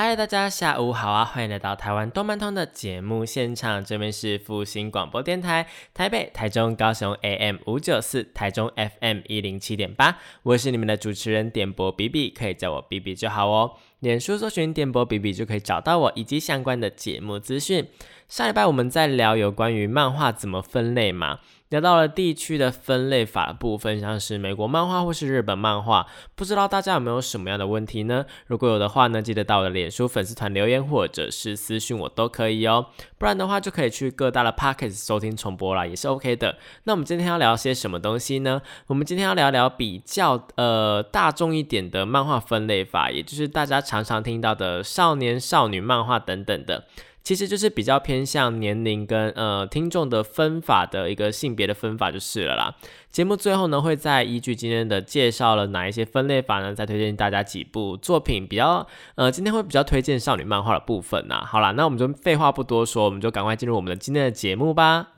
嗨，大家下午好啊！欢迎来到台湾动漫通的节目现场，这边是复兴广播电台，台北、台中、高雄 AM 五九四，台中 FM 一零七点八，我是你们的主持人点播 B B，可以叫我 B B 就好哦。脸书搜寻点播 B B 就可以找到我以及相关的节目资讯。上礼拜我们在聊有关于漫画怎么分类嘛。聊到了地区的分类法部分，像是美国漫画或是日本漫画，不知道大家有没有什么样的问题呢？如果有的话呢，记得到我的脸书粉丝团留言或者是私讯我都可以哦。不然的话，就可以去各大的 Pockets 收听重播啦，也是 OK 的。那我们今天要聊些什么东西呢？我们今天要聊聊比较呃大众一点的漫画分类法，也就是大家常常听到的少年少女漫画等等的。其实就是比较偏向年龄跟呃听众的分法的一个性别的分法就是了啦。节目最后呢，会再依据今天的介绍了哪一些分类法呢，再推荐大家几部作品。比较呃，今天会比较推荐少女漫画的部分呐。好啦，那我们就废话不多说，我们就赶快进入我们的今天的节目吧。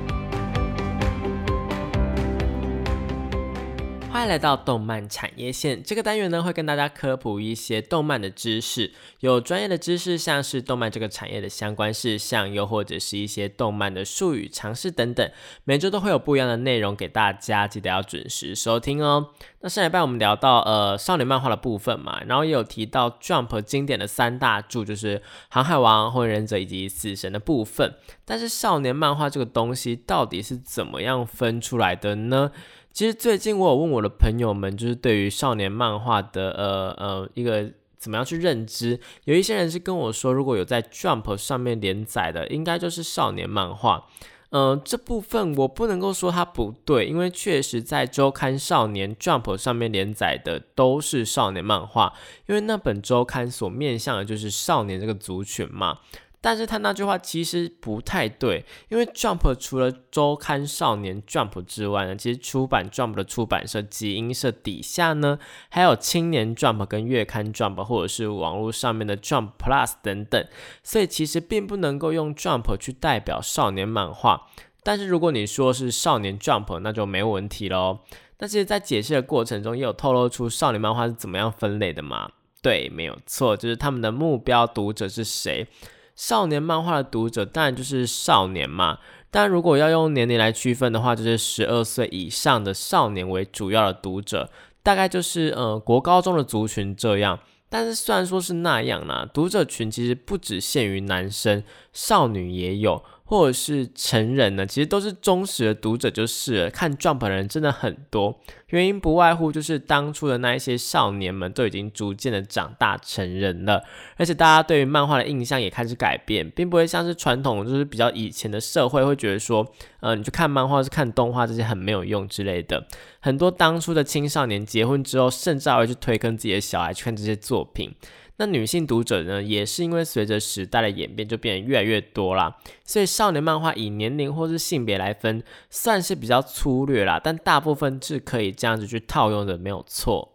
欢迎来到动漫产业线这个单元呢，会跟大家科普一些动漫的知识，有专业的知识，像是动漫这个产业的相关事项，又或者是一些动漫的术语、常识等等。每周都会有不一样的内容给大家，记得要准时收听哦。那上礼拜我们聊到呃少年漫画的部分嘛，然后也有提到 Jump 经典的三大柱，就是《航海王》、《火影忍者》以及《死神》的部分。但是少年漫画这个东西到底是怎么样分出来的呢？其实最近我有问我的朋友们，就是对于少年漫画的呃呃一个怎么样去认知，有一些人是跟我说，如果有在 Jump 上面连载的，应该就是少年漫画。嗯，这部分我不能够说它不对，因为确实在周刊少年 Jump 上面连载的都是少年漫画，因为那本周刊所面向的就是少年这个族群嘛。但是他那句话其实不太对，因为 Jump 除了周刊少年 Jump 之外呢，其实出版 Jump 的出版社集英社底下呢，还有青年 Jump 跟月刊 Jump，或者是网络上面的 Jump Plus 等等，所以其实并不能够用 Jump 去代表少年漫画。但是如果你说是少年 Jump，那就没问题喽。那其实，在解释的过程中，也有透露出少年漫画是怎么样分类的嘛？对，没有错，就是他们的目标读者是谁。少年漫画的读者当然就是少年嘛，但如果要用年龄来区分的话，就是十二岁以上的少年为主要的读者，大概就是呃国高中的族群这样。但是虽然说是那样啦，读者群其实不只限于男生，少女也有。或者是成人呢，其实都是忠实的读者，就是。看 Jump 的人真的很多，原因不外乎就是当初的那一些少年们都已经逐渐的长大成人了，而且大家对于漫画的印象也开始改变，并不会像是传统就是比较以前的社会会觉得说，呃，你去看漫画是看动画这些很没有用之类的。很多当初的青少年结婚之后，甚至还会去推坑自己的小孩去看这些作品。那女性读者呢，也是因为随着时代的演变，就变得越来越多啦。所以少年漫画以年龄或是性别来分，算是比较粗略啦，但大部分是可以这样子去套用的，没有错。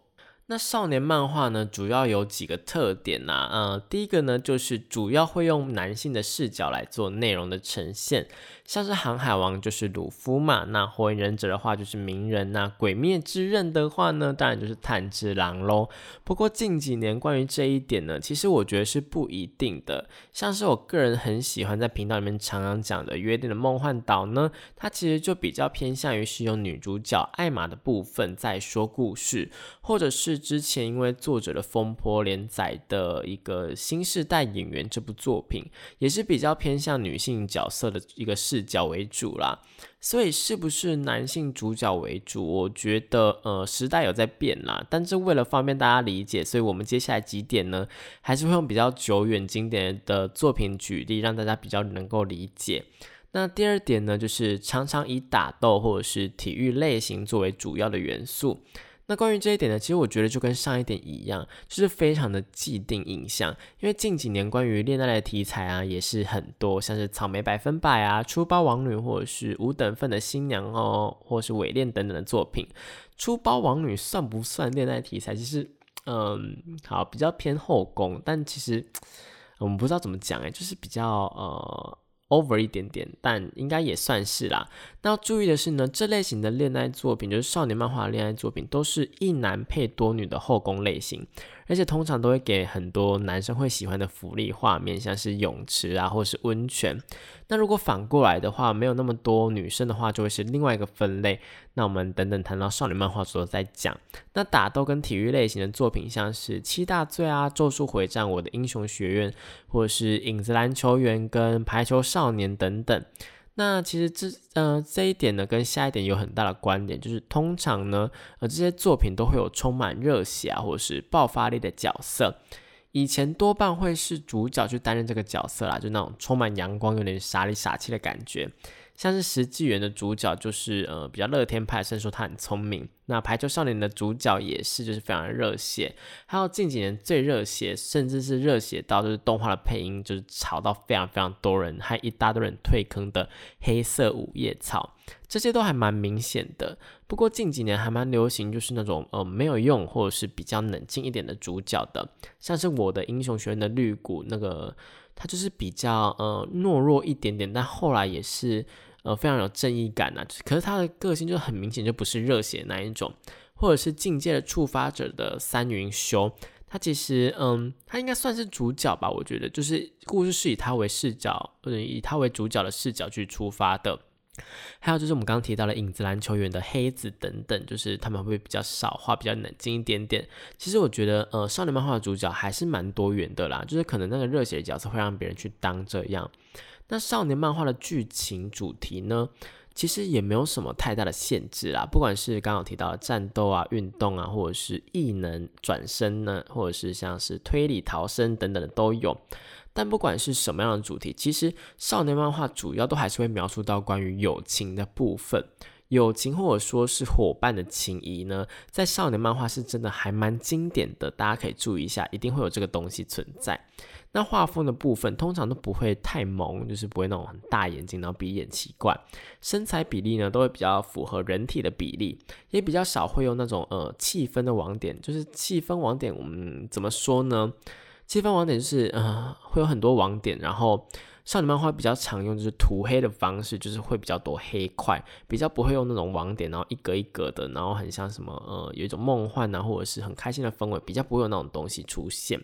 那少年漫画呢，主要有几个特点呐？呃，第一个呢，就是主要会用男性的视角来做内容的呈现。像是航海王就是鲁夫嘛，那火影忍者的话就是鸣人那鬼灭之刃的话呢，当然就是炭治郎喽。不过近几年关于这一点呢，其实我觉得是不一定的。像是我个人很喜欢在频道里面常常讲的《约定的梦幻岛》呢，它其实就比较偏向于是用女主角艾玛的部分在说故事，或者是之前因为作者的风波连载的一个新时代演员这部作品，也是比较偏向女性角色的一个视。视角为主啦，所以是不是男性主角为主？我觉得呃时代有在变啦，但是为了方便大家理解，所以我们接下来几点呢，还是会用比较久远经典的作品举例，让大家比较能够理解。那第二点呢，就是常常以打斗或者是体育类型作为主要的元素。那关于这一点呢，其实我觉得就跟上一点一样，就是非常的既定印象。因为近几年关于恋爱的题材啊，也是很多，像是草莓百分百啊、出包王女或者是五等份的新娘哦，或是伪恋等等的作品。出包王女算不算恋爱题材？其实，嗯，好，比较偏后宫，但其实我们不知道怎么讲哎，就是比较呃。Over 一点点，但应该也算是啦。那要注意的是呢，这类型的恋爱作品，就是少年漫画的恋爱作品，都是一男配多女的后宫类型。而且通常都会给很多男生会喜欢的福利画面，像是泳池啊，或是温泉。那如果反过来的话，没有那么多女生的话，就会是另外一个分类。那我们等等谈到少女漫画时候再讲。那打斗跟体育类型的作品，像是七大罪啊、咒术回战、我的英雄学院，或者是影子篮球员跟排球少年等等。那其实这呃这一点呢，跟下一点有很大的关联，就是通常呢，呃这些作品都会有充满热血啊，或者是爆发力的角色。以前多半会是主角去担任这个角色啦，就那种充满阳光、有点傻里傻气的感觉。像是实纪元的主角就是呃比较乐天派，甚至说他很聪明。那排球少年的主角也是就是非常的热血。还有近几年最热血，甚至是热血到就是动画的配音就是吵到非常非常多人，还一大堆人退坑的黑色五叶草，这些都还蛮明显的。不过近几年还蛮流行就是那种呃没有用或者是比较冷静一点的主角的，像是我的英雄学院的绿谷那个，他就是比较呃懦弱一点点，但后来也是。呃，非常有正义感呐，可是他的个性就很明显，就不是热血那一种，或者是境界的触发者的三云修，他其实，嗯，他应该算是主角吧，我觉得，就是故事是以他为视角，或者以他为主角的视角去出发的。还有就是我们刚刚提到的影子篮球员的黑子等等，就是他们会比较少话，比较冷静一点点。其实我觉得，呃，少年漫画的主角还是蛮多元的啦，就是可能那个热血的角色会让别人去当这样。那少年漫画的剧情主题呢，其实也没有什么太大的限制啦。不管是刚刚提到的战斗啊、运动啊，或者是异能转身呢，或者是像是推理逃生等等的都有。但不管是什么样的主题，其实少年漫画主要都还是会描述到关于友情的部分。友情或者说是伙伴的情谊呢，在少年漫画是真的还蛮经典的，大家可以注意一下，一定会有这个东西存在。那画风的部分通常都不会太萌，就是不会那种很大眼睛，然后鼻眼奇怪。身材比例呢都会比较符合人体的比例，也比较少会用那种呃气氛的网点，就是气氛网点，我们怎么说呢？气氛网点就是呃会有很多网点，然后少女漫画比较常用就是涂黑的方式，就是会比较多黑块，比较不会用那种网点，然后一格一格的，然后很像什么呃有一种梦幻啊或者是很开心的氛围，比较不会有那种东西出现。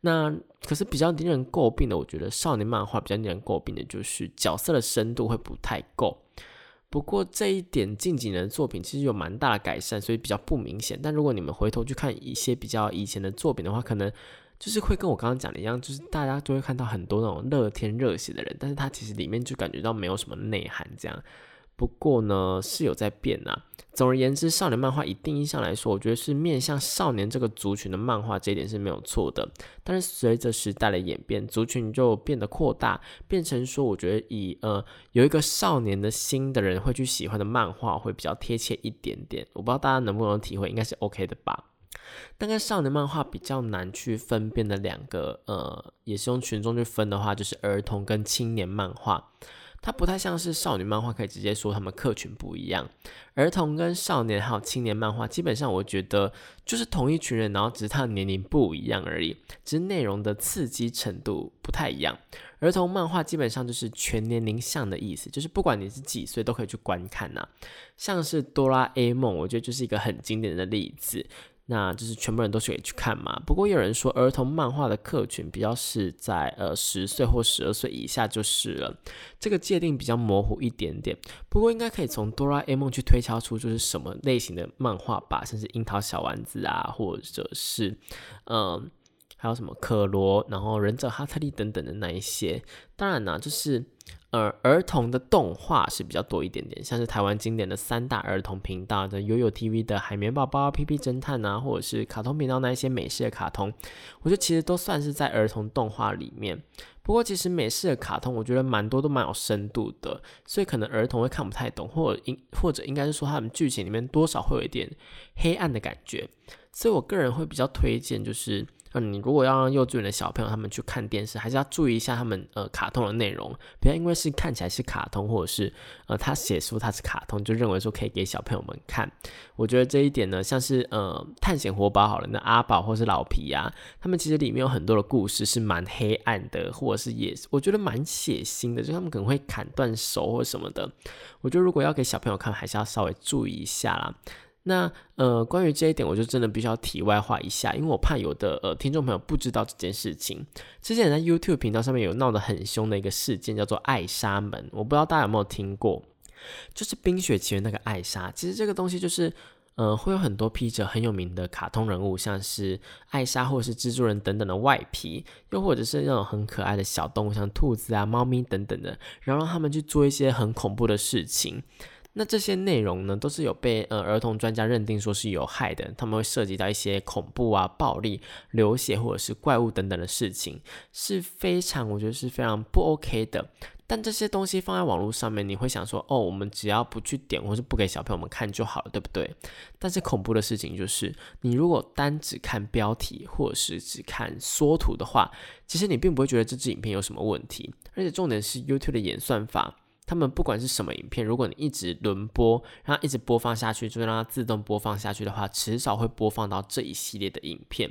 那可是比较令人诟病的，我觉得少年漫画比较令人诟病的就是角色的深度会不太够。不过这一点近几年的作品其实有蛮大的改善，所以比较不明显。但如果你们回头去看一些比较以前的作品的话，可能就是会跟我刚刚讲的一样，就是大家都会看到很多那种乐天热血的人，但是他其实里面就感觉到没有什么内涵这样。不过呢，是有在变呐。总而言之，少年漫画以定义上来说，我觉得是面向少年这个族群的漫画，这一点是没有错的。但是随着时代的演变，族群就变得扩大，变成说，我觉得以呃有一个少年的心的人会去喜欢的漫画，会比较贴切一点点。我不知道大家能不能体会，应该是 OK 的吧。大概少年漫画比较难去分辨的两个，呃，也是用群众去分的话，就是儿童跟青年漫画。它不太像是少女漫画，可以直接说他们客群不一样。儿童跟少年还有青年漫画，基本上我觉得就是同一群人，然后只是他的年龄不一样而已，只是内容的刺激程度不太一样。儿童漫画基本上就是全年龄向的意思，就是不管你是几岁都可以去观看呐。像是哆啦 A 梦，我觉得就是一个很经典的例子。那就是全部人都是可以去看嘛。不过有人说儿童漫画的客群比较是在呃十岁或十二岁以下就是了，这个界定比较模糊一点点。不过应该可以从哆啦 A 梦去推敲出就是什么类型的漫画吧，像是樱桃小丸子啊，或者是嗯还有什么可罗，然后忍者哈特利等等的那一些。当然呢，就是。呃，儿童的动画是比较多一点点，像是台湾经典的三大儿童频道的悠悠 TV 的海绵宝宝、P P 侦探啊，或者是卡通频道那一些美式的卡通，我觉得其实都算是在儿童动画里面。不过其实美式的卡通，我觉得蛮多都蛮有深度的，所以可能儿童会看不太懂，或应或者应该是说他们剧情里面多少会有一点黑暗的感觉，所以我个人会比较推荐就是。嗯，你如果要让幼稚园的小朋友他们去看电视，还是要注意一下他们呃卡通的内容，不要因为是看起来是卡通，或者是呃他写书他是卡通，就认为说可以给小朋友们看。我觉得这一点呢，像是呃探险活宝好了，那阿宝或是老皮呀，他们其实里面有很多的故事是蛮黑暗的，或者是也我觉得蛮血腥的，就他们可能会砍断手或什么的。我觉得如果要给小朋友看，还是要稍微注意一下啦。那呃，关于这一点，我就真的必须要题外话一下，因为我怕有的呃听众朋友不知道这件事情。之前在 YouTube 频道上面有闹得很凶的一个事件，叫做艾莎门，我不知道大家有没有听过，就是《冰雪奇缘》那个艾莎。其实这个东西就是，呃，会有很多披着很有名的卡通人物，像是艾莎或者是蜘蛛人等等的外皮，又或者是那种很可爱的小动物，像兔子啊、猫咪等等的，然后让他们去做一些很恐怖的事情。那这些内容呢，都是有被呃儿童专家认定说是有害的，他们会涉及到一些恐怖啊、暴力、流血或者是怪物等等的事情，是非常我觉得是非常不 OK 的。但这些东西放在网络上面，你会想说，哦，我们只要不去点，或是不给小朋友们看就好了，对不对？但是恐怖的事情就是，你如果单只看标题，或者是只看缩图的话，其实你并不会觉得这支影片有什么问题。而且重点是 YouTube 的演算法。他们不管是什么影片，如果你一直轮播，然后一直播放下去，就让它自动播放下去的话，迟早会播放到这一系列的影片。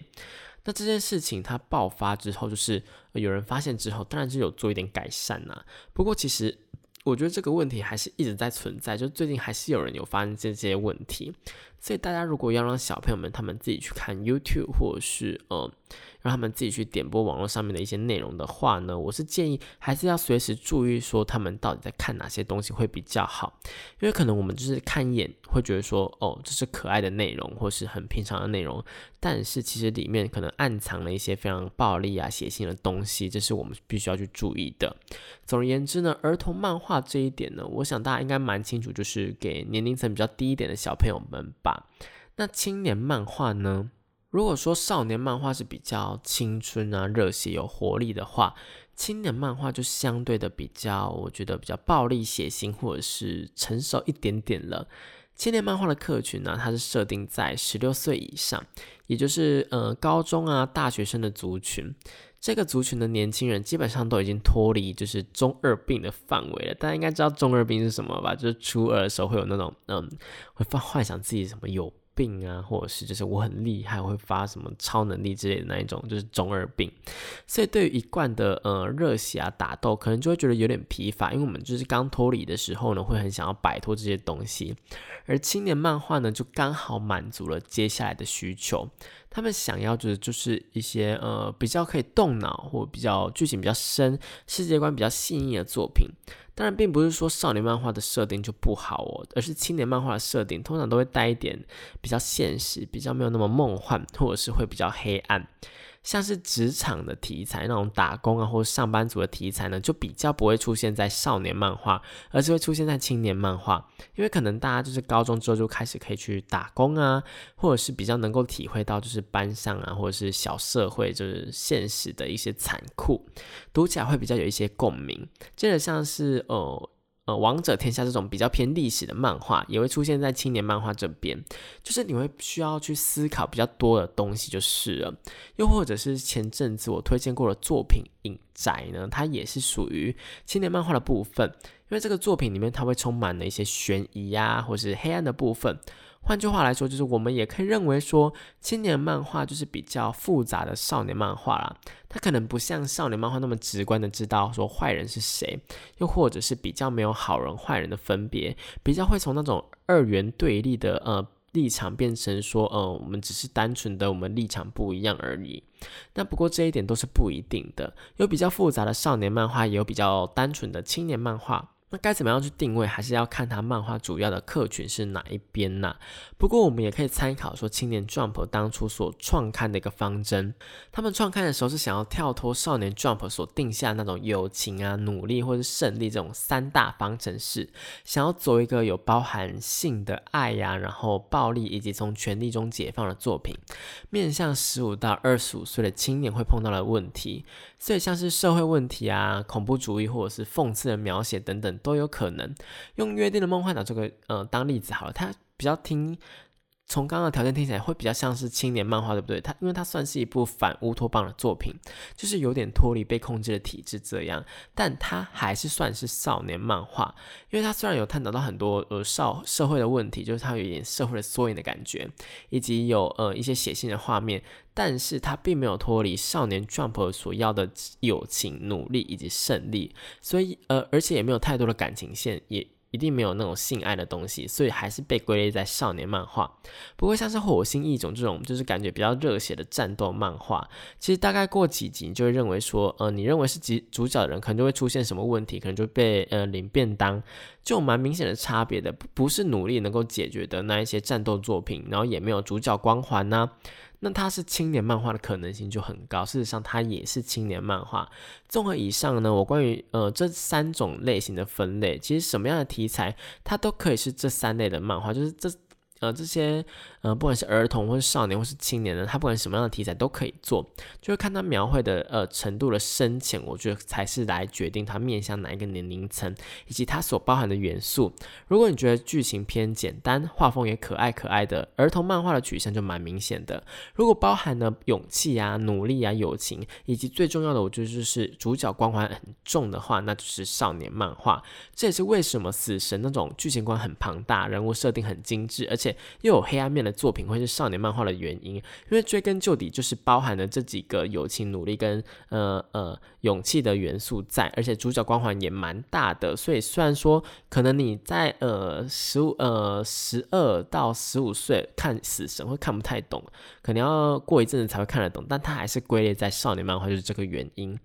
那这件事情它爆发之后，就是有人发现之后，当然是有做一点改善呐。不过其实我觉得这个问题还是一直在存在，就最近还是有人有发现这些问题。所以大家如果要让小朋友们他们自己去看 YouTube，或者是呃。让他们自己去点播网络上面的一些内容的话呢，我是建议还是要随时注意说他们到底在看哪些东西会比较好，因为可能我们就是看一眼会觉得说哦这是可爱的内容或是很平常的内容，但是其实里面可能暗藏了一些非常暴力啊血腥的东西，这是我们必须要去注意的。总而言之呢，儿童漫画这一点呢，我想大家应该蛮清楚，就是给年龄层比较低一点的小朋友们吧。那青年漫画呢？如果说少年漫画是比较青春啊、热血、有活力的话，青年漫画就相对的比较，我觉得比较暴力、血腥，或者是成熟一点点了。青年漫画的客群呢，它是设定在十六岁以上，也就是呃高中啊、大学生的族群。这个族群的年轻人基本上都已经脱离就是中二病的范围了。大家应该知道中二病是什么吧？就是初二的时候会有那种嗯，会幻幻想自己什么有。病啊，或者是就是我很厉害，会发什么超能力之类的那一种，就是中二病。所以对于一贯的呃热血啊打斗，可能就会觉得有点疲乏，因为我们就是刚脱离的时候呢，会很想要摆脱这些东西。而青年漫画呢，就刚好满足了接下来的需求。他们想要的就是一些呃比较可以动脑，或比较剧情比较深、世界观比较细腻的作品。当然，并不是说少年漫画的设定就不好哦，而是青年漫画的设定通常都会带一点比较现实，比较没有那么梦幻，或者是会比较黑暗。像是职场的题材，那种打工啊，或者上班族的题材呢，就比较不会出现在少年漫画，而是会出现在青年漫画。因为可能大家就是高中之后就开始可以去打工啊，或者是比较能够体会到就是班上啊，或者是小社会就是现实的一些残酷，读起来会比较有一些共鸣。接着像是呃。呃，王者天下这种比较偏历史的漫画也会出现在青年漫画这边，就是你会需要去思考比较多的东西，就是了。又或者是前阵子我推荐过的作品《影宅》呢，它也是属于青年漫画的部分，因为这个作品里面它会充满了一些悬疑呀，或是黑暗的部分。换句话来说，就是我们也可以认为说，青年漫画就是比较复杂的少年漫画啦。它可能不像少年漫画那么直观的知道说坏人是谁，又或者是比较没有好人坏人的分别，比较会从那种二元对立的呃立场变成说，呃，我们只是单纯的我们立场不一样而已。那不过这一点都是不一定的，有比较复杂的少年漫画，也有比较单纯的青年漫画。那该怎么样去定位，还是要看他漫画主要的客群是哪一边呐？不过我们也可以参考说，青年 Jump 当初所创刊的一个方针，他们创刊的时候是想要跳脱少年 Jump 所定下那种友情啊、努力或者胜利这种三大方程式，想要走一个有包含性的爱呀，然后暴力以及从权力中解放的作品，面向十五到二十五岁的青年会碰到的问题。所以像是社会问题啊、恐怖主义或者是讽刺的描写等等都有可能。用约定的梦幻岛这个呃当例子好了，它比较听。从刚刚的条件听起来会比较像是青年漫画，对不对？它因为它算是一部反乌托邦的作品，就是有点脱离被控制的体制这样，但它还是算是少年漫画，因为它虽然有探讨到很多呃少社会的问题，就是它有一点社会的缩影的感觉，以及有呃一些写信的画面，但是它并没有脱离少年 Jump 所要的友情、努力以及胜利，所以呃而且也没有太多的感情线也。一定没有那种性爱的东西，所以还是被归类在少年漫画。不过像是火星异种这种，就是感觉比较热血的战斗漫画，其实大概过几集就会认为说，呃，你认为是主主角的人，可能就会出现什么问题，可能就被呃领便当，就蛮明显的差别的，不是努力能够解决的那一些战斗作品，然后也没有主角光环呢。那它是青年漫画的可能性就很高，事实上它也是青年漫画。综合以上呢，我关于呃这三种类型的分类，其实什么样的题材它都可以是这三类的漫画，就是这。呃，这些呃，不管是儿童或是少年或是青年呢，他不管什么样的题材都可以做，就是看他描绘的呃程度的深浅，我觉得才是来决定他面向哪一个年龄层，以及它所包含的元素。如果你觉得剧情偏简单，画风也可爱可爱的，儿童漫画的取向就蛮明显的。如果包含了勇气啊、努力啊、友情，以及最重要的，我觉得就是主角光环很重的话，那就是少年漫画。这也是为什么死神那种剧情观很庞大，人物设定很精致，而且又有黑暗面的作品会是少年漫画的原因，因为追根究底就是包含了这几个友情、努力跟呃呃勇气的元素在，而且主角光环也蛮大的，所以虽然说可能你在呃十五呃十二到十五岁看死神会看不太懂，可能要过一阵子才会看得懂，但它还是归类在少年漫画，就是这个原因。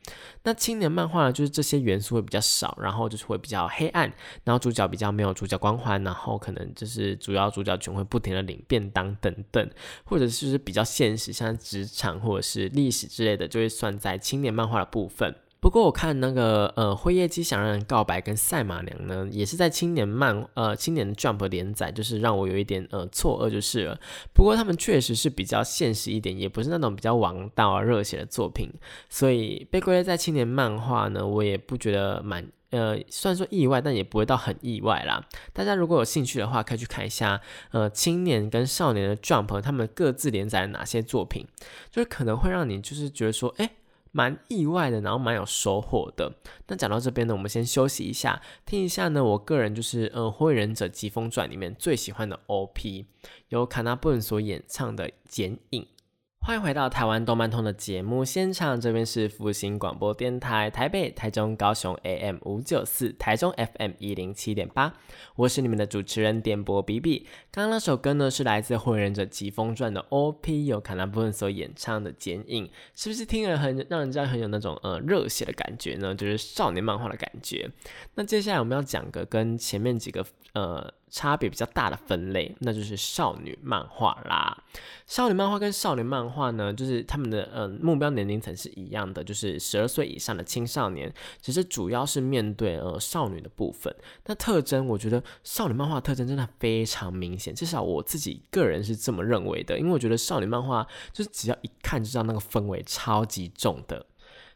那青年漫画呢，就是这些元素会比较少，然后就是会比较黑暗，然后主角比较没有主角光环，然后可能就是主要主角会不停的领便当等等，或者就是比较现实，像职场或者是历史之类的，就会算在青年漫画的部分。不过我看那个呃《辉夜姬想让人告白》跟《赛马娘》呢，也是在青年漫呃青年 Jump 连载，就是让我有一点呃错愕就是了。不过他们确实是比较现实一点，也不是那种比较王道啊热血的作品，所以被归类在青年漫画呢，我也不觉得蛮呃，虽然说意外，但也不会到很意外啦。大家如果有兴趣的话，可以去看一下呃青年跟少年的 Jump 他们各自连载哪些作品，就是可能会让你就是觉得说，哎。蛮意外的，然后蛮有收获的。那讲到这边呢，我们先休息一下，听一下呢，我个人就是呃《火影忍者疾风传》里面最喜欢的 OP，由卡纳布恩所演唱的《剪影》。欢迎回到台湾动漫通的节目现场，这边是复兴广播电台台北、台中、高雄 AM 五九四，台中 FM 一零七点八，我是你们的主持人点播比比。刚刚那首歌呢是来自《火影忍者疾风传》的 OP，由卡纳布恩所演唱的《剪影》，是不是听了很让人家很有那种呃热血的感觉呢？就是少年漫画的感觉。那接下来我们要讲个跟前面几个呃。差别比较大的分类，那就是少女漫画啦。少女漫画跟少年漫画呢，就是他们的呃目标年龄层是一样的，就是十二岁以上的青少年，只是主要是面对呃少女的部分。那特征，我觉得少女漫画特征真的非常明显，至少我自己个人是这么认为的，因为我觉得少女漫画就是只要一看就知道那个氛围超级重的。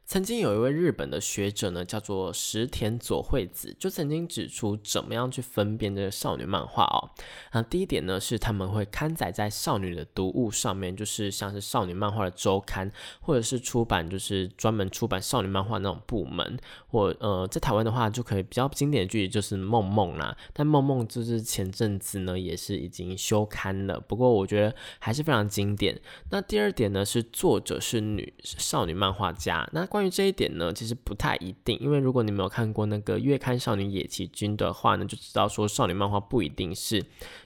曾经有一位日本的学者呢，叫做石田佐惠子，就曾经指出怎么样去分辨这个少女漫画哦。那第一点呢，是他们会刊载在少女的读物上面，就是像是少女漫画的周刊，或者是出版就是专门出版少女漫画那种部门。或呃，在台湾的话，就可以比较经典的剧就是梦梦啦。但梦梦就是前阵子呢，也是已经休刊了。不过我觉得还是非常经典。那第二点呢，是作者是女少女漫画家。那关于这一点呢，其实不太一定，因为如果你没有看过那个月刊少女野崎君的话呢，就知道说少女漫画不一定是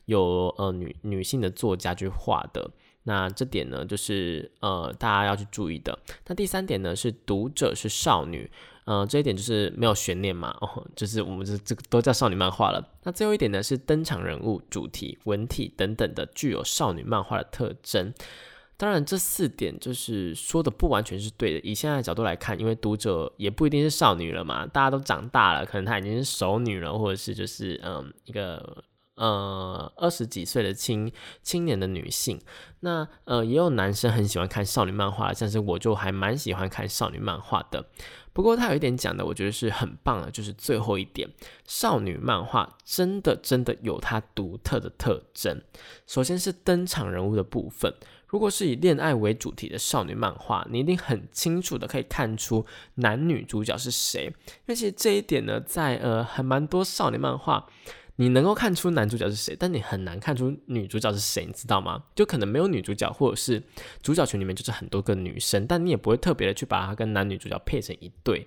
有呃女女性的作家去画的。那这点呢，就是呃大家要去注意的。那第三点呢，是读者是少女，呃这一点就是没有悬念嘛，哦，就是我们这这个都叫少女漫画了。那最后一点呢，是登场人物、主题、文体等等的具有少女漫画的特征。当然，这四点就是说的不完全是对的。以现在的角度来看，因为读者也不一定是少女了嘛，大家都长大了，可能她已经是熟女了，或者是就是嗯一个呃二十几岁的青青年的女性。那呃也有男生很喜欢看少女漫画，像是我就还蛮喜欢看少女漫画的。不过他有一点讲的，我觉得是很棒的，就是最后一点，少女漫画真的真的有它独特的特征。首先是登场人物的部分。如果是以恋爱为主题的少女漫画，你一定很清楚的可以看出男女主角是谁。因为其实这一点呢，在呃很蛮多少女漫画，你能够看出男主角是谁，但你很难看出女主角是谁，你知道吗？就可能没有女主角，或者是主角群里面就是很多个女生，但你也不会特别的去把它跟男女主角配成一对。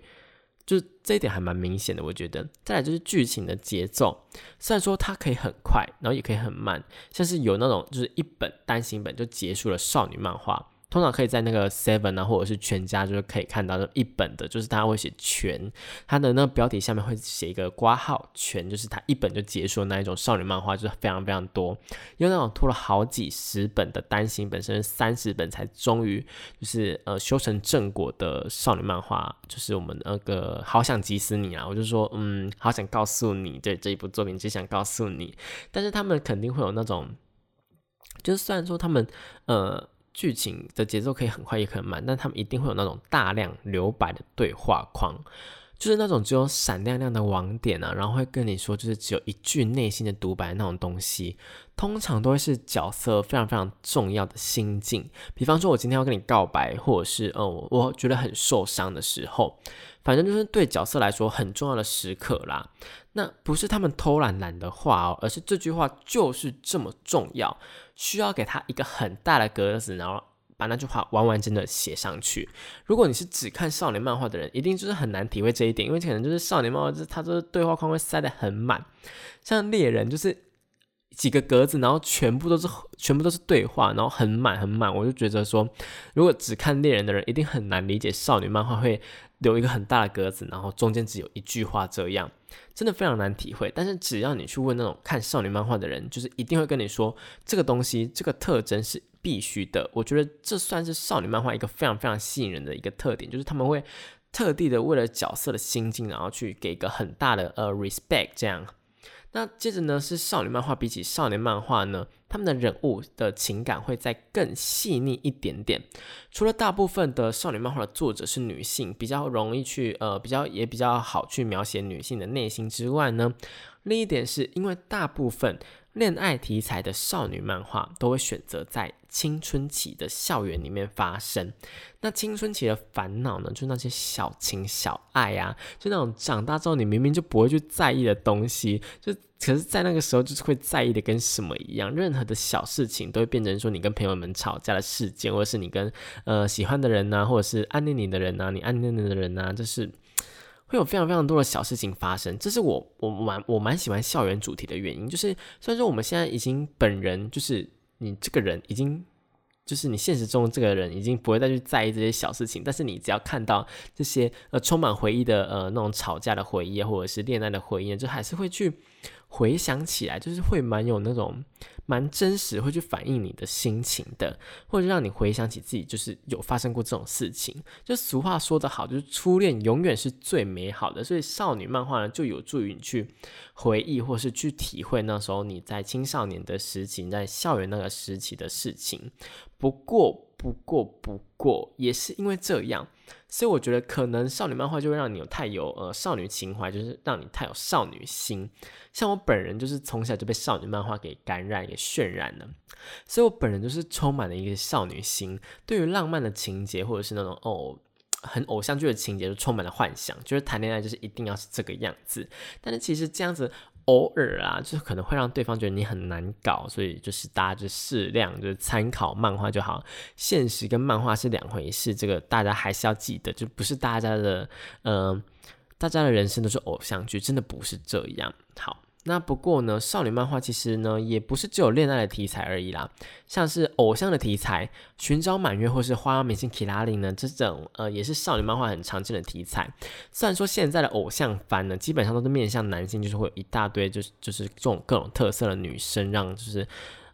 就这一点还蛮明显的，我觉得。再来就是剧情的节奏，虽然说它可以很快，然后也可以很慢，像是有那种就是一本单行本就结束了少女漫画。通常可以在那个 Seven 啊，或者是全家，就是可以看到一本的，就是他会写全，他的那个标题下面会写一个挂号全，就是他一本就结束那一种少女漫画，就是非常非常多，因为那种拖了好几十本的单行本，甚至三十本才终于就是呃修成正果的少女漫画，就是我们那个好想急死你啊！我就说嗯，好想告诉你，对这一部作品只想告诉你，但是他们肯定会有那种，就是虽然说他们呃。剧情的节奏可以很快也很慢，但他们一定会有那种大量留白的对话框，就是那种只有闪亮亮的网点啊，然后会跟你说，就是只有一句内心的独白那种东西，通常都会是角色非常非常重要的心境。比方说，我今天要跟你告白，或者是哦，我觉得很受伤的时候，反正就是对角色来说很重要的时刻啦。那不是他们偷懒懒的话哦，而是这句话就是这么重要。需要给他一个很大的格子，然后把那句话完完整的写上去。如果你是只看少年漫画的人，一定就是很难体会这一点，因为可能就是少年漫画，就是它这个对话框会塞得很满。像猎人就是几个格子，然后全部都是全部都是对话，然后很满很满。我就觉得说，如果只看猎人的人，一定很难理解少女漫画会留一个很大的格子，然后中间只有一句话这样。真的非常难体会，但是只要你去问那种看少女漫画的人，就是一定会跟你说这个东西，这个特征是必须的。我觉得这算是少女漫画一个非常非常吸引人的一个特点，就是他们会特地的为了角色的心境，然后去给一个很大的呃 respect 这样。那接着呢，是少女漫画比起少年漫画呢，他们的人物的情感会再更细腻一点点。除了大部分的少女漫画的作者是女性，比较容易去呃比较也比较好去描写女性的内心之外呢，另一点是因为大部分。恋爱题材的少女漫画都会选择在青春期的校园里面发生。那青春期的烦恼呢，就那些小情小爱啊，就那种长大之后你明明就不会去在意的东西，就可是在那个时候就是会在意的跟什么一样。任何的小事情都会变成说你跟朋友们吵架的事件，或者是你跟呃喜欢的人呐，或者是暗恋你的人呐，你暗恋的人呐，就是。会有非常非常多的小事情发生，这是我我蛮我蛮喜欢校园主题的原因。就是虽然说我们现在已经本人就是你这个人已经就是你现实中这个人已经不会再去在意这些小事情，但是你只要看到这些呃充满回忆的呃那种吵架的回忆或者是恋爱的回忆，就还是会去回想起来，就是会蛮有那种。蛮真实，会去反映你的心情的，或者让你回想起自己就是有发生过这种事情。就俗话说得好，就是初恋永远是最美好的。所以少女漫画呢，就有助于你去回忆，或是去体会那时候你在青少年的时期，在校园那个时期的事情。不过，不过，不过，也是因为这样。所以我觉得可能少女漫画就会让你有太有呃少女情怀，就是让你太有少女心。像我本人就是从小就被少女漫画给感染、给渲染了，所以我本人就是充满了一个少女心。对于浪漫的情节或者是那种哦很偶像剧的情节，就充满了幻想，就是谈恋爱就是一定要是这个样子。但是其实这样子。偶尔啊，就可能会让对方觉得你很难搞，所以就是大家就适量就是参考漫画就好。现实跟漫画是两回事，这个大家还是要记得，就不是大家的，嗯，大家的人生都是偶像剧，真的不是这样。好，那不过呢，少女漫画其实呢也不是只有恋爱的题材而已啦，像是偶像的题材，寻找满月或是花样明星 k i l a l i 呢，这种呃也是少女漫画很常见的题材。虽然说现在的偶像番呢，基本上都是面向男性，就是会有一大堆就是就是这种各种特色的女生，让就是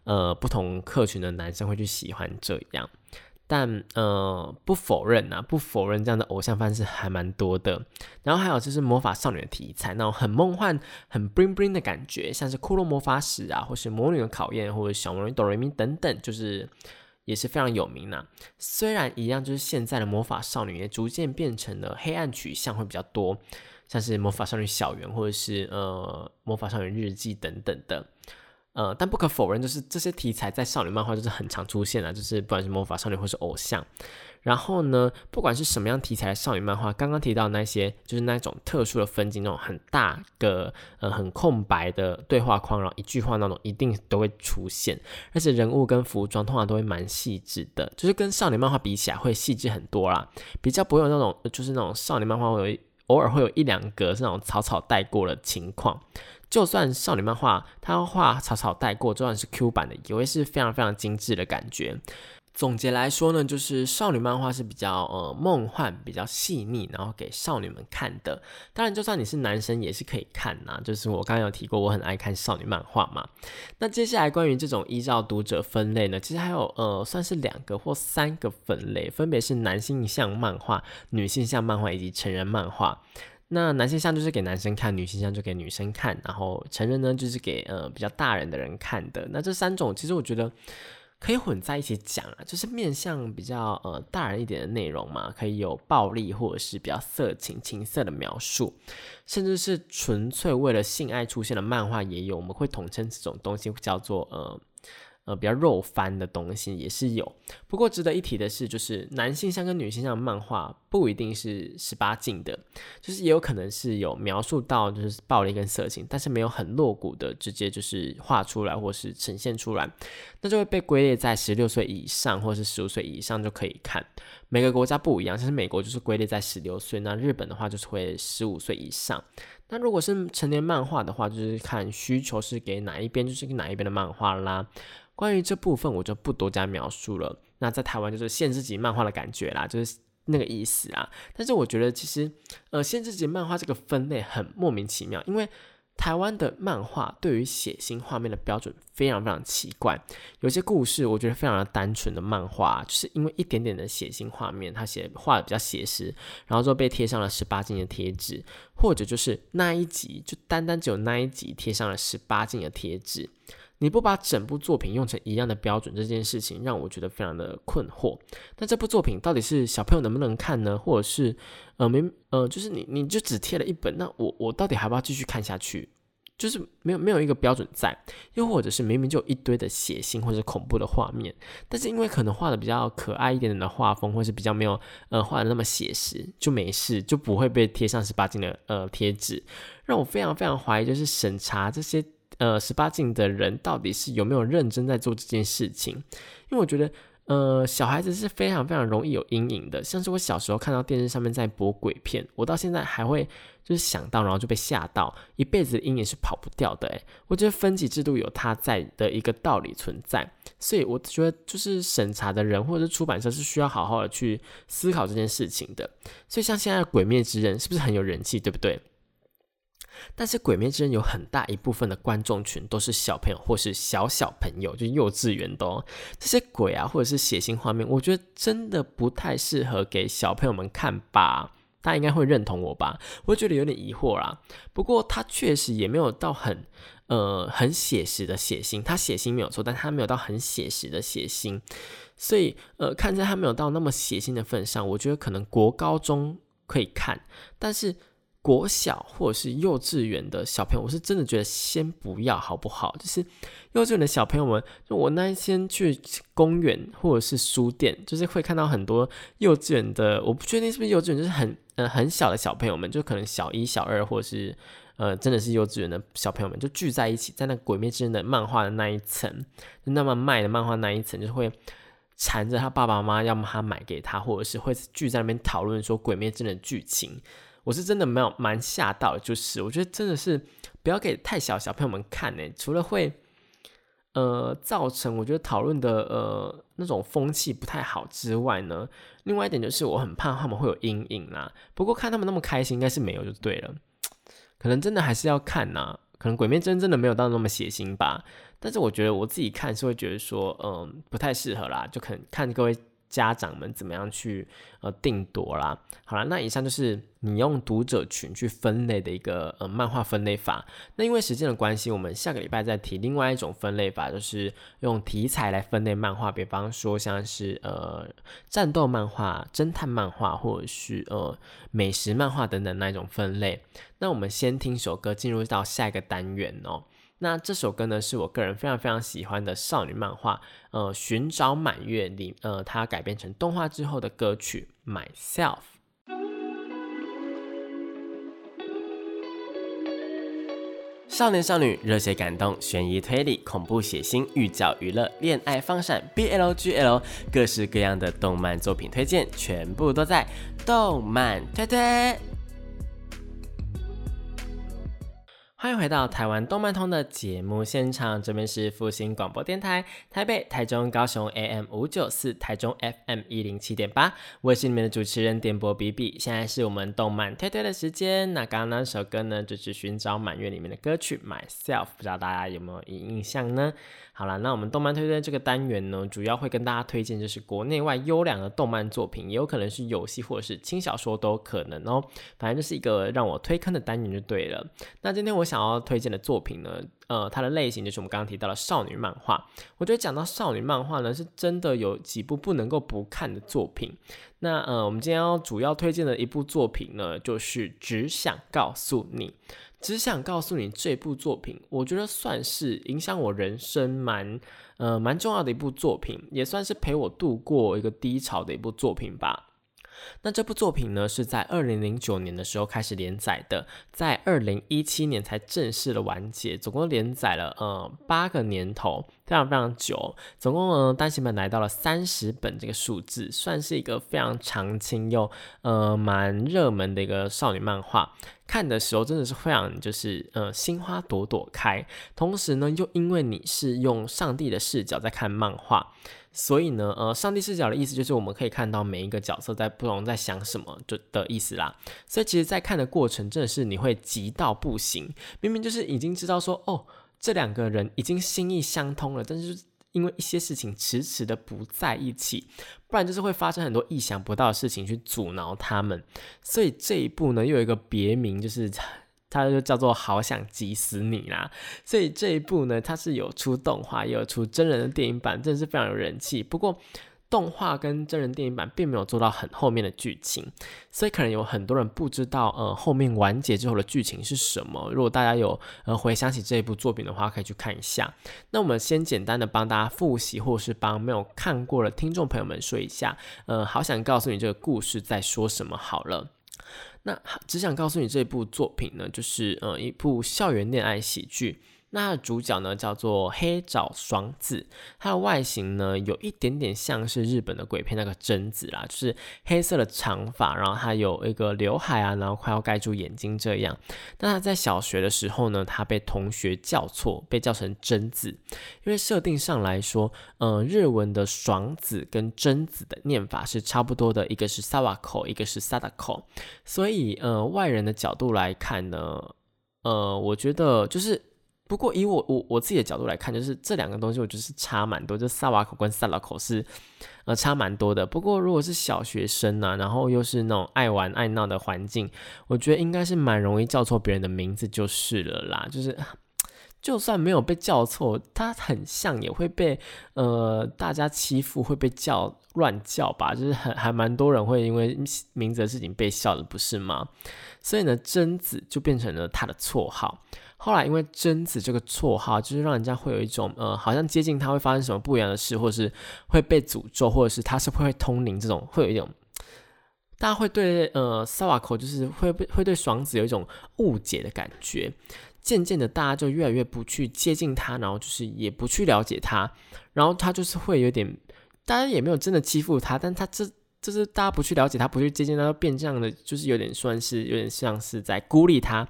呃不同客群的男生会去喜欢这样。但呃，不否认呐，不否认这样的偶像番是还蛮多的。然后还有就是魔法少女的题材，那种很梦幻、很 bling bling 的感觉，像是《骷髅魔法使》啊，或是《魔女的考验》，或者《小魔女哆瑞咪》等等，就是也是非常有名呐。虽然一样，就是现在的魔法少女也逐渐变成了黑暗取向会比较多，像是魔法少女小圆，或者是呃魔法少女日记等等的。呃，但不可否认，就是这些题材在少女漫画就是很常出现的，就是不管是魔法少女或是偶像。然后呢，不管是什么样题材的少女漫画，刚刚提到那些，就是那种特殊的分镜，那种很大个呃很空白的对话框，然后一句话那种，一定都会出现。而且人物跟服装通常都会蛮细致的，就是跟少女漫画比起来会细致很多啦，比较不会有那种就是那种少女漫画会有偶尔会有一两格是那种草草带过的情况。就算少女漫画，它画草草带过，就算是 Q 版的，也会是非常非常精致的感觉。总结来说呢，就是少女漫画是比较呃梦幻、比较细腻，然后给少女们看的。当然，就算你是男生也是可以看呐。就是我刚刚有提过，我很爱看少女漫画嘛。那接下来关于这种依照读者分类呢，其实还有呃算是两个或三个分类，分别是男性向漫画、女性向漫画以及成人漫画。那男性向就是给男生看，女性向就给女生看，然后成人呢就是给呃比较大人的人看的。那这三种其实我觉得可以混在一起讲啊，就是面向比较呃大人一点的内容嘛，可以有暴力或者是比较色情、情色的描述，甚至是纯粹为了性爱出现的漫画也有，我们会统称这种东西叫做呃。呃，比较肉番的东西也是有，不过值得一提的是，就是男性向跟女性向漫画不一定是十八禁的，就是也有可能是有描述到就是暴力跟色情，但是没有很露骨的直接就是画出来或是呈现出来，那就会被归类在十六岁以上或是十五岁以上就可以看。每个国家不一样，像是美国就是归类在十六岁，那日本的话就是会十五岁以上。那如果是成年漫画的话，就是看需求是给哪一边，就是给哪一边的漫画啦。关于这部分，我就不多加描述了。那在台湾就是限制级漫画的感觉啦，就是那个意思啊。但是我觉得其实，呃，限制级漫画这个分类很莫名其妙，因为台湾的漫画对于血腥画面的标准非常非常奇怪。有些故事我觉得非常的单纯的漫画，就是因为一点点的血腥画面，它写画的比较写实，然后就被贴上了十八禁的贴纸，或者就是那一集就单单只有那一集贴上了十八禁的贴纸。你不把整部作品用成一样的标准，这件事情让我觉得非常的困惑。那这部作品到底是小朋友能不能看呢？或者是呃没呃，就是你你就只贴了一本，那我我到底还要不要继续看下去？就是没有没有一个标准在，又或者是明明就一堆的血腥或者恐怖的画面，但是因为可能画的比较可爱一点点的画风，或是比较没有呃画的那么写实，就没事，就不会被贴上十八禁的呃贴纸，让我非常非常怀疑，就是审查这些。呃，十八禁的人到底是有没有认真在做这件事情？因为我觉得，呃，小孩子是非常非常容易有阴影的。像是我小时候看到电视上面在播鬼片，我到现在还会就是想到，然后就被吓到，一辈子阴影是跑不掉的。诶，我觉得分级制度有它在的一个道理存在，所以我觉得就是审查的人或者是出版社是需要好好的去思考这件事情的。所以像现在《鬼灭之刃》是不是很有人气，对不对？但是《鬼灭之刃》有很大一部分的观众群都是小朋友或是小小朋友，就幼稚园的这些鬼啊，或者是血腥画面，我觉得真的不太适合给小朋友们看吧。大家应该会认同我吧？我觉得有点疑惑啦。不过它确实也没有到很呃很写实的血腥，它血腥没有错，但它没有到很写实的血腥。所以呃，看在它没有到那么血腥的份上，我觉得可能国高中可以看，但是。国小或者是幼稚园的小朋友，我是真的觉得先不要好不好？就是幼稚园的小朋友们，就我那一天去公园或者是书店，就是会看到很多幼稚园的，我不确定是不是幼稚园，就是很呃很小的小朋友们，就可能小一、小二，或者是呃真的是幼稚园的小朋友们，就聚在一起，在那《鬼灭之刃》的漫画的那一层，就那么卖的漫画那一层，就会缠着他爸爸妈妈，要么他买给他，或者是会聚在那边讨论说《鬼灭之刃》的剧情。我是真的没有蛮吓到，就是我觉得真的是不要给太小小朋友们看呢，除了会呃造成我觉得讨论的呃那种风气不太好之外呢，另外一点就是我很怕他们会有阴影啦。不过看他们那么开心，应该是没有就对了。可能真的还是要看呐，可能鬼面真真的没有到那么血腥吧。但是我觉得我自己看是会觉得说，嗯，不太适合啦，就可能看各位。家长们怎么样去呃定夺啦？好了，那以上就是你用读者群去分类的一个呃漫画分类法。那因为时间的关系，我们下个礼拜再提另外一种分类法，就是用题材来分类漫画。比方说像是呃战斗漫画、侦探漫画，或者是呃美食漫画等等那一种分类。那我们先听首歌，进入到下一个单元哦。那这首歌呢，是我个人非常非常喜欢的少女漫画，呃，寻找满月里，呃，它改编成动画之后的歌曲《Myself》。少年少女，热血感动，悬疑推理，恐怖血腥，寓教娱乐，恋爱放闪，BL GL，各式各样的动漫作品推荐，全部都在动漫推推。欢迎回到台湾动漫通的节目现场，这边是复兴广播电台台北、台中、高雄 AM 五九四，台中 FM 一零七点八，我是你们的主持人点播 B B。现在是我们动漫推推的时间。那刚刚那首歌呢，就是《寻找满月》里面的歌曲《Myself》，不知道大家有没有印象呢？好了，那我们动漫推荐这个单元呢，主要会跟大家推荐就是国内外优良的动漫作品，也有可能是游戏或者是轻小说都有可能哦。反正就是一个让我推坑的单元就对了。那今天我想要推荐的作品呢，呃，它的类型就是我们刚刚提到的少女漫画。我觉得讲到少女漫画呢，是真的有几部不能够不看的作品。那呃，我们今天要主要推荐的一部作品呢，就是只想告诉你。只想告诉你，这部作品我觉得算是影响我人生蛮呃蛮重要的一部作品，也算是陪我度过一个低潮的一部作品吧。那这部作品呢，是在二零零九年的时候开始连载的，在二零一七年才正式的完结，总共连载了呃八个年头，非常非常久。总共呢单行本来到了三十本这个数字，算是一个非常长青又呃蛮热门的一个少女漫画。看的时候真的是非常就是呃心花朵朵开，同时呢又因为你是用上帝的视角在看漫画。所以呢，呃，上帝视角的意思就是我们可以看到每一个角色在不同在想什么，就的意思啦。所以其实，在看的过程，真的是你会急到不行。明明就是已经知道说，哦，这两个人已经心意相通了，但是因为一些事情迟迟的不在一起，不然就是会发生很多意想不到的事情去阻挠他们。所以这一部呢，又有一个别名，就是。它就叫做好想急死你啦，所以这一部呢，它是有出动画，也有出真人的电影版，真的是非常有人气。不过动画跟真人电影版并没有做到很后面的剧情，所以可能有很多人不知道，呃，后面完结之后的剧情是什么。如果大家有呃回想起这一部作品的话，可以去看一下。那我们先简单的帮大家复习，或是帮没有看过的听众朋友们说一下，呃，好想告诉你这个故事在说什么好了。那只想告诉你，这部作品呢，就是呃一部校园恋爱喜剧。那主角呢叫做黑沼爽子，它的外形呢有一点点像是日本的鬼片那个贞子啦，就是黑色的长发，然后他有一个刘海啊，然后快要盖住眼睛这样。那他在小学的时候呢，他被同学叫错，被叫成贞子，因为设定上来说，呃，日文的爽子跟贞子的念法是差不多的，一个是萨瓦口，一个是萨达口，所以呃，外人的角度来看呢，呃，我觉得就是。不过以我我我自己的角度来看，就是这两个东西我觉得是差蛮多，就萨瓦口跟萨拉口是呃差蛮多的。不过如果是小学生呢，然后又是那种爱玩爱闹的环境，我觉得应该是蛮容易叫错别人的名字就是了啦。就是就算没有被叫错，他很像也会被呃大家欺负，会被叫乱叫吧。就是很还蛮多人会因为名字的事情被笑的，不是吗？所以呢，贞子就变成了他的绰号。后来，因为贞子这个绰号，就是让人家会有一种，呃，好像接近他会发生什么不一样的事，或者是会被诅咒，或者是他是会通灵这种，会有一种，大家会对呃萨瓦口就是会会对爽子有一种误解的感觉。渐渐的，大家就越来越不去接近他，然后就是也不去了解他，然后他就是会有点，大家也没有真的欺负他，但他这就是大家不去了解他，不去接近他，变这样的，就是有点算是有点像是在孤立他，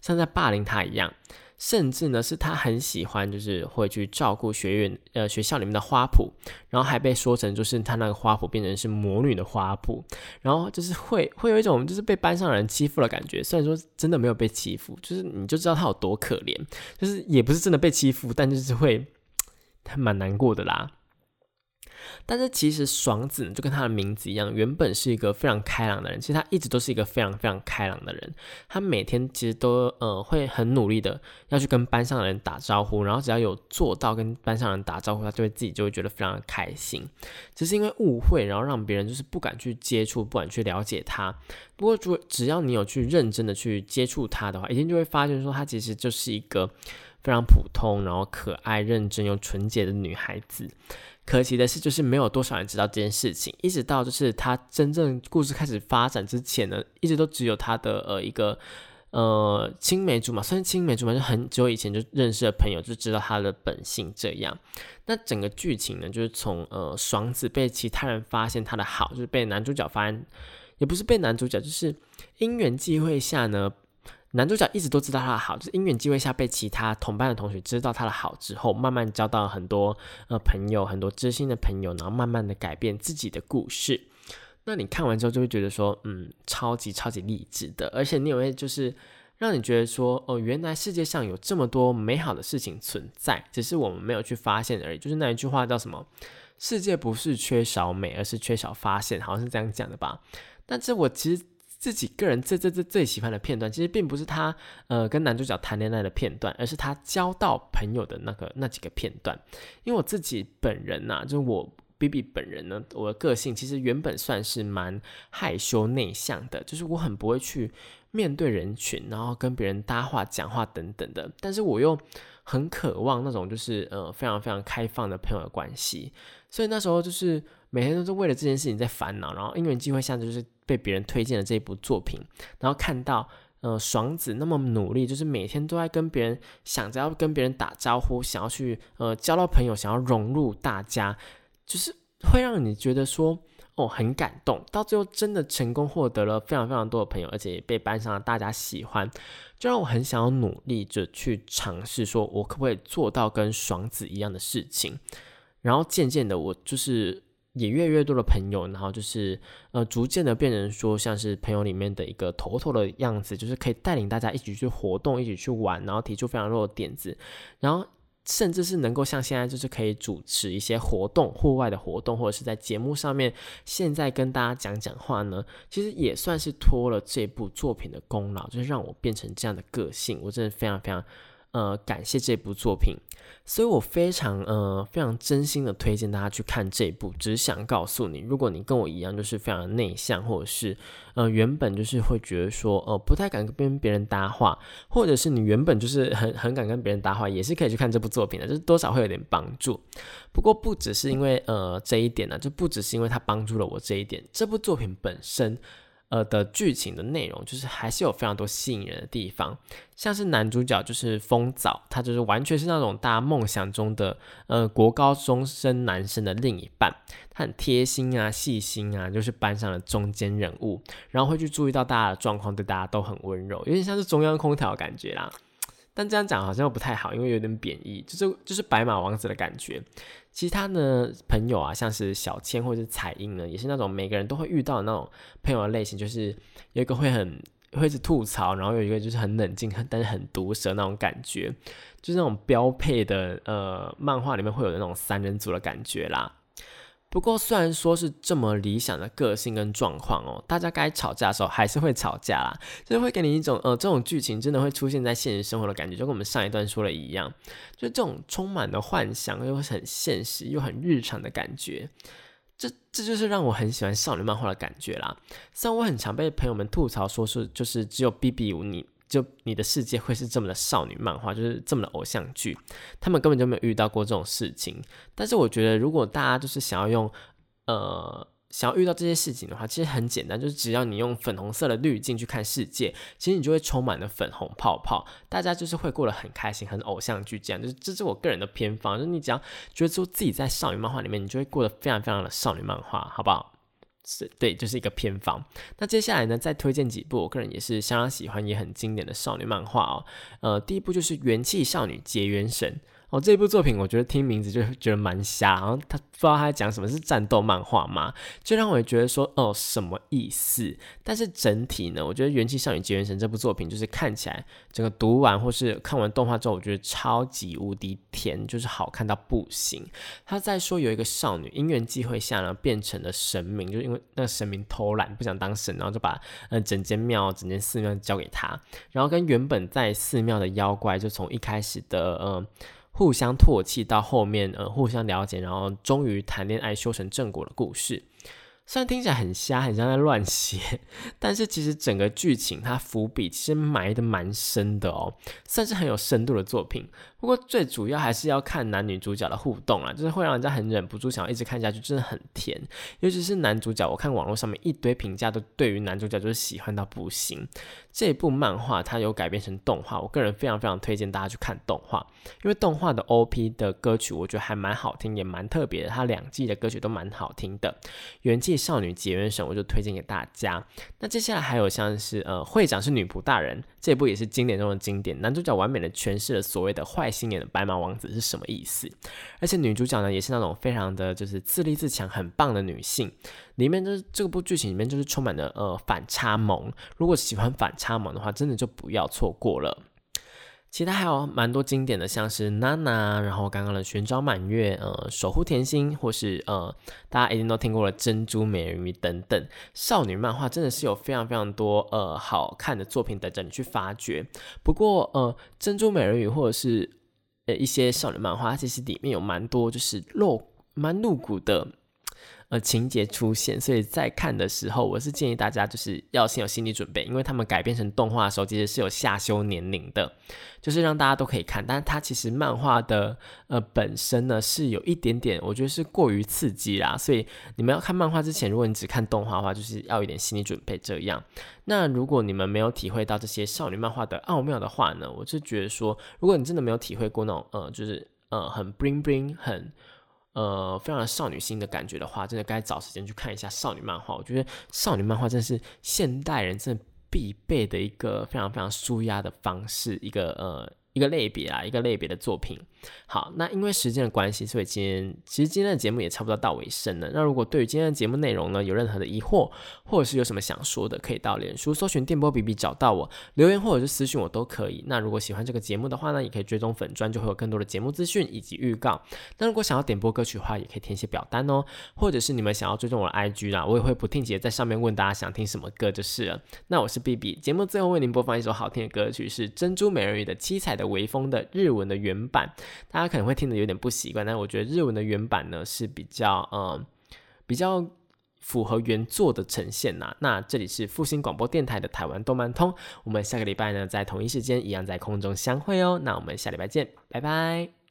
像在霸凌他一样。甚至呢，是他很喜欢，就是会去照顾学院呃学校里面的花圃，然后还被说成就是他那个花圃变成是魔女的花圃，然后就是会会有一种就是被班上人欺负的感觉。虽然说真的没有被欺负，就是你就知道他有多可怜，就是也不是真的被欺负，但就是会 他蛮难过的啦。但是其实爽子，就跟他的名字一样，原本是一个非常开朗的人。其实他一直都是一个非常非常开朗的人。他每天其实都呃会很努力的要去跟班上的人打招呼，然后只要有做到跟班上人打招呼，他就会自己就会觉得非常的开心。只是因为误会，然后让别人就是不敢去接触，不敢去了解他。不过，只只要你有去认真的去接触他的话，一定就会发现说，他其实就是一个非常普通，然后可爱、认真又纯洁的女孩子。可惜的是，就是没有多少人知道这件事情，一直到就是他真正故事开始发展之前呢，一直都只有他的呃一个呃青梅竹马，算是青梅竹马，就很久以前就认识的朋友就知道他的本性这样。那整个剧情呢，就是从呃爽子被其他人发现他的好，就是被男主角发现，也不是被男主角，就是因缘际会下呢。男主角一直都知道他的好，就是因缘机会下被其他同班的同学知道他的好之后，慢慢交到很多呃朋友，很多知心的朋友，然后慢慢的改变自己的故事。那你看完之后就会觉得说，嗯，超级超级励志的，而且你也会就是让你觉得说，哦，原来世界上有这么多美好的事情存在，只是我们没有去发现而已。就是那一句话叫什么？世界不是缺少美，而是缺少发现，好像是这样讲的吧？但这我其实。自己个人最最最最喜欢的片段，其实并不是他呃跟男主角谈恋爱的片段，而是他交到朋友的那个那几个片段。因为我自己本人呐，就是我 B B 本人呢，我的个性其实原本算是蛮害羞内向的，就是我很不会去面对人群，然后跟别人搭话、讲话等等的。但是我又很渴望那种就是呃非常非常开放的朋友的关系，所以那时候就是每天都是为了这件事情在烦恼，然后因缘机会下就是。被别人推荐了这部作品，然后看到呃爽子那么努力，就是每天都在跟别人想着要跟别人打招呼，想要去呃交到朋友，想要融入大家，就是会让你觉得说哦很感动。到最后真的成功获得了非常非常多的朋友，而且也被班上大家喜欢，就让我很想要努力着去尝试，说我可不可以做到跟爽子一样的事情。然后渐渐的，我就是。也越来越多的朋友，然后就是呃，逐渐的变成说像是朋友里面的一个头头的样子，就是可以带领大家一起去活动，一起去玩，然后提出非常多的点子，然后甚至是能够像现在就是可以主持一些活动，户外的活动，或者是在节目上面现在跟大家讲讲话呢，其实也算是托了这部作品的功劳，就是让我变成这样的个性，我真的非常非常呃感谢这部作品。所以我非常呃非常真心的推荐大家去看这部，只是想告诉你，如果你跟我一样就是非常内向，或者是呃原本就是会觉得说呃不太敢跟别人搭话，或者是你原本就是很很敢跟别人搭话，也是可以去看这部作品的，就是多少会有点帮助。不过不只是因为呃这一点呢，就不只是因为它帮助了我这一点，这部作品本身。呃的剧情的内容，就是还是有非常多吸引人的地方，像是男主角就是风早，他就是完全是那种大家梦想中的呃国高中生男生的另一半，他很贴心啊、细心啊，就是班上的中间人物，然后会去注意到大家的状况，对大家都很温柔，有点像是中央空调感觉啦。但这样讲好像又不太好，因为有点贬义，就是就是白马王子的感觉。其他的朋友啊，像是小千或者是彩英呢，也是那种每个人都会遇到的那种朋友的类型，就是有一个会很会是吐槽，然后有一个就是很冷静，但是很毒舌那种感觉，就是那种标配的呃漫画里面会有那种三人组的感觉啦。不过，虽然说是这么理想的个性跟状况哦，大家该吵架的时候还是会吵架啦，就是会给你一种呃，这种剧情真的会出现在现实生活的感觉，就跟我们上一段说的一样，就这种充满了幻想又很现实又很日常的感觉，这这就是让我很喜欢少女漫画的感觉啦。虽然我很常被朋友们吐槽说是就是只有 B B 五你。就你的世界会是这么的少女漫画，就是这么的偶像剧，他们根本就没有遇到过这种事情。但是我觉得，如果大家就是想要用，呃，想要遇到这些事情的话，其实很简单，就是只要你用粉红色的滤镜去看世界，其实你就会充满了粉红泡泡，大家就是会过得很开心，很偶像剧这样。就是这是我个人的偏方，就是你只要觉得说自己在少女漫画里面，你就会过得非常非常的少女漫画，好不好？是对，就是一个偏方。那接下来呢，再推荐几部我个人也是相当喜欢也很经典的少女漫画哦。呃，第一部就是《元气少女结缘神》。哦，这部作品我觉得听名字就觉得蛮瞎，然后他不知道他在讲什么是战斗漫画嘛，就让我觉得说哦什么意思？但是整体呢，我觉得《元气少女结缘神》这部作品就是看起来整个读完或是看完动画之后，我觉得超级无敌甜，就是好看到不行。他在说有一个少女因缘际会下呢变成了神明，就因为那个神明偷懒不想当神，然后就把呃整间庙、整间寺庙交给他，然后跟原本在寺庙的妖怪就从一开始的呃。互相唾弃到后面，呃，互相了解，然后终于谈恋爱，修成正果的故事。虽然听起来很瞎，很像在乱写，但是其实整个剧情它伏笔其实埋的蛮深的哦，算是很有深度的作品。不过最主要还是要看男女主角的互动啊，就是会让人家很忍不住想要一直看下去，真的很甜。尤其是男主角，我看网络上面一堆评价都对于男主角就是喜欢到不行。这部漫画它有改编成动画，我个人非常非常推荐大家去看动画，因为动画的 OP 的歌曲我觉得还蛮好听，也蛮特别的。它两季的歌曲都蛮好听的，元少女结缘神我就推荐给大家。那接下来还有像是呃会长是女仆大人，这部也是经典中的经典，男主角完美的诠释了所谓的坏。心眼的白马王子是什么意思？而且女主角呢，也是那种非常的就是自立自强、很棒的女性。里面就是这部剧情里面就是充满了呃反差萌。如果喜欢反差萌的话，真的就不要错过了。其他还有蛮多经典的，像是娜娜，然后刚刚的寻找满月，呃，守护甜心，或是呃，大家一定都听过了珍珠美人鱼等等少女漫画，真的是有非常非常多呃好看的作品等着你去发掘。不过呃，珍珠美人鱼或者是呃，一些少女漫画其实里面有蛮多就是露蛮露骨的呃情节出现，所以在看的时候，我是建议大家就是要先有心理准备，因为他们改编成动画的时候，其实是有下修年龄的。就是让大家都可以看，但是它其实漫画的呃本身呢是有一点点，我觉得是过于刺激啦，所以你们要看漫画之前，如果你只看动画的话，就是要一点心理准备这样。那如果你们没有体会到这些少女漫画的奥妙的话呢，我是觉得说，如果你真的没有体会过那种呃，就是呃很 bling bling 很呃非常少女心的感觉的话，真的该找时间去看一下少女漫画。我觉得少女漫画真的是现代人真的。必备的一个非常非常舒压的方式，一个呃。一个类别啊，一个类别的作品。好，那因为时间的关系，所以今天其实今天的节目也差不多到尾声了。那如果对于今天的节目内容呢，有任何的疑惑，或者是有什么想说的，可以到脸书搜寻电波比比找到我留言，或者是私信我都可以。那如果喜欢这个节目的话呢，也可以追踪粉砖，就会有更多的节目资讯以及预告。那如果想要点播歌曲的话，也可以填写表单哦，或者是你们想要追踪我的 IG 啦，我也会不定期在上面问大家想听什么歌就是了。那我是 B B，节目最后为您播放一首好听的歌曲，是珍珠美人鱼的七彩的。微风的日文的原版，大家可能会听得有点不习惯，但我觉得日文的原版呢是比较嗯比较符合原作的呈现呐。那这里是复兴广播电台的台湾动漫通，我们下个礼拜呢在同一时间一样在空中相会哦。那我们下礼拜见，拜拜。